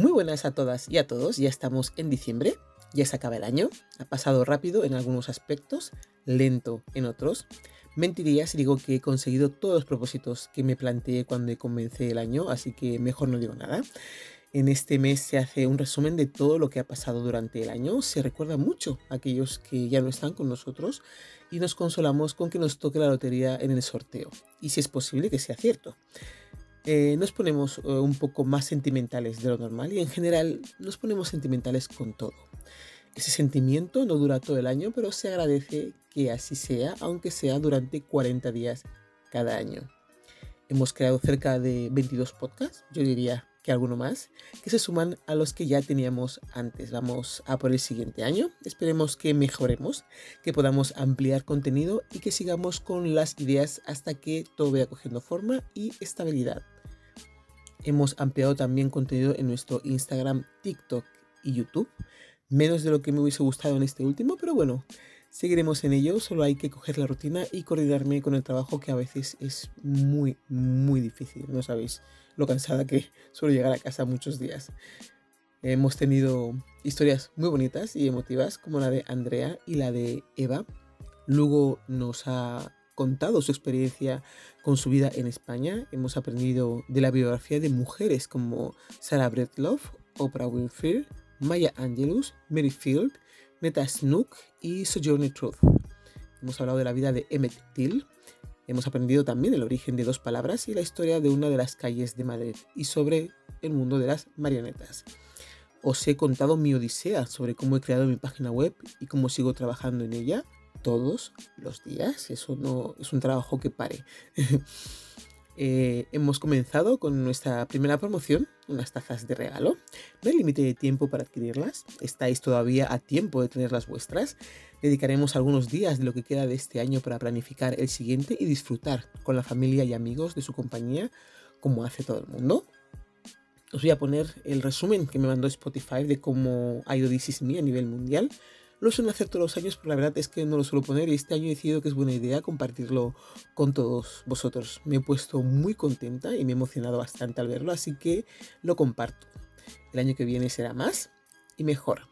Muy buenas a todas y a todos, ya estamos en diciembre, ya se acaba el año, ha pasado rápido en algunos aspectos, lento en otros. Mentiría si digo que he conseguido todos los propósitos que me planteé cuando comencé el año, así que mejor no digo nada. En este mes se hace un resumen de todo lo que ha pasado durante el año, se recuerda mucho a aquellos que ya no están con nosotros y nos consolamos con que nos toque la lotería en el sorteo, y si es posible que sea cierto. Eh, nos ponemos eh, un poco más sentimentales de lo normal y en general nos ponemos sentimentales con todo. Ese sentimiento no dura todo el año, pero se agradece que así sea, aunque sea durante 40 días cada año. Hemos creado cerca de 22 podcasts, yo diría que alguno más, que se suman a los que ya teníamos antes. Vamos a por el siguiente año. Esperemos que mejoremos, que podamos ampliar contenido y que sigamos con las ideas hasta que todo vaya cogiendo forma y estabilidad. Hemos ampliado también contenido en nuestro Instagram, TikTok y YouTube. Menos de lo que me hubiese gustado en este último, pero bueno, seguiremos en ello. Solo hay que coger la rutina y coordinarme con el trabajo que a veces es muy, muy difícil. No sabéis lo cansada que suelo llegar a casa muchos días. Hemos tenido historias muy bonitas y emotivas como la de Andrea y la de Eva. Luego nos ha contado su experiencia con su vida en España. Hemos aprendido de la biografía de mujeres como Sarah Breedlove, Oprah Winfrey, Maya Angelus, Mary Field, Neta Snook y Sojourner Truth. Hemos hablado de la vida de Emmett Till. Hemos aprendido también el origen de dos palabras y la historia de una de las calles de Madrid y sobre el mundo de las marionetas. Os he contado mi odisea sobre cómo he creado mi página web y cómo sigo trabajando en ella todos los días. Eso no es un trabajo que pare. Eh, hemos comenzado con nuestra primera promoción, unas tazas de regalo. No hay límite de tiempo para adquirirlas. Estáis todavía a tiempo de tener las vuestras. Dedicaremos algunos días de lo que queda de este año para planificar el siguiente y disfrutar con la familia y amigos de su compañía, como hace todo el mundo. Os voy a poner el resumen que me mandó Spotify de cómo ha ido This Is Me a nivel mundial. Lo suelo hacer todos los años, pero la verdad es que no lo suelo poner y este año he decidido que es buena idea compartirlo con todos vosotros. Me he puesto muy contenta y me he emocionado bastante al verlo, así que lo comparto. El año que viene será más y mejor.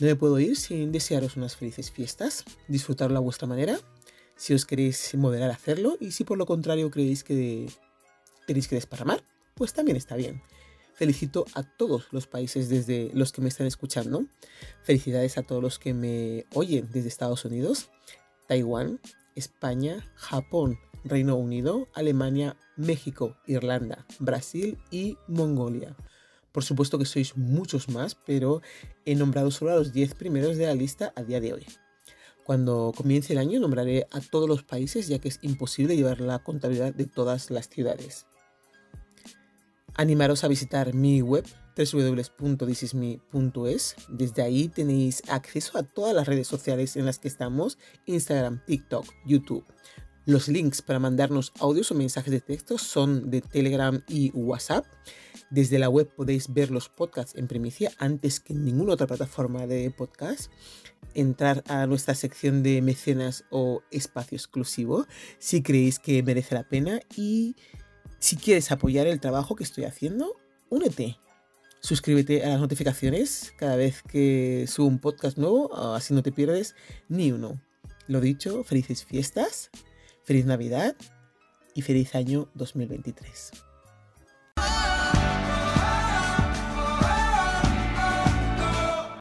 No me puedo ir sin desearos unas felices fiestas, disfrutarlo a vuestra manera, si os queréis moderar hacerlo y si por lo contrario creéis que tenéis que desparramar, pues también está bien. Felicito a todos los países desde los que me están escuchando. Felicidades a todos los que me oyen desde Estados Unidos, Taiwán, España, Japón, Reino Unido, Alemania, México, Irlanda, Brasil y Mongolia. Por supuesto que sois muchos más, pero he nombrado solo a los 10 primeros de la lista a día de hoy. Cuando comience el año nombraré a todos los países ya que es imposible llevar la contabilidad de todas las ciudades animaros a visitar mi web www.thisisme.es. Desde ahí tenéis acceso a todas las redes sociales en las que estamos, Instagram, TikTok, YouTube. Los links para mandarnos audios o mensajes de texto son de Telegram y WhatsApp. Desde la web podéis ver los podcasts en primicia antes que en ninguna otra plataforma de podcast. Entrar a nuestra sección de mecenas o espacio exclusivo si creéis que merece la pena y si quieres apoyar el trabajo que estoy haciendo, únete. Suscríbete a las notificaciones cada vez que subo un podcast nuevo, así no te pierdes ni uno. Lo dicho, felices fiestas, feliz Navidad y feliz año 2023.